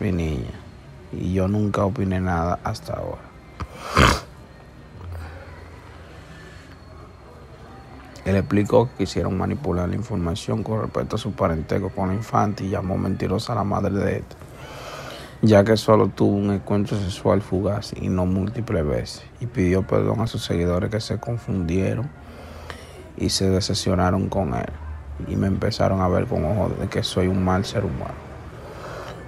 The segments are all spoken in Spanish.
Mi niña. Y yo nunca opiné nada hasta ahora. Él explicó que quisieron manipular la información con respecto a su parentesco con la infante y llamó mentirosa a la madre de este, ya que solo tuvo un encuentro sexual fugaz y no múltiples veces, y pidió perdón a sus seguidores que se confundieron y se decepcionaron con él, y me empezaron a ver con ojos de que soy un mal ser humano.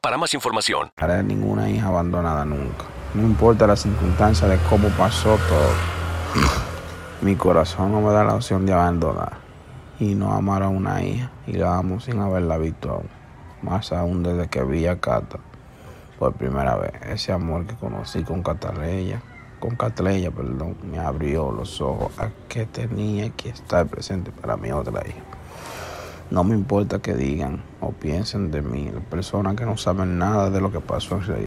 para más información. haré ninguna hija abandonada nunca. No importa la circunstancia de cómo pasó todo. Mi corazón no me da la opción de abandonar y no amar a una hija y la amo sin haberla visto aún. Más aún desde que vi a Cata por primera vez. Ese amor que conocí con Cataleya, con Cataleya, perdón, me abrió los ojos a que tenía que estar presente para mi otra hija. No me importa que digan o piensen de mí, personas que no saben nada de lo que pasó en realidad.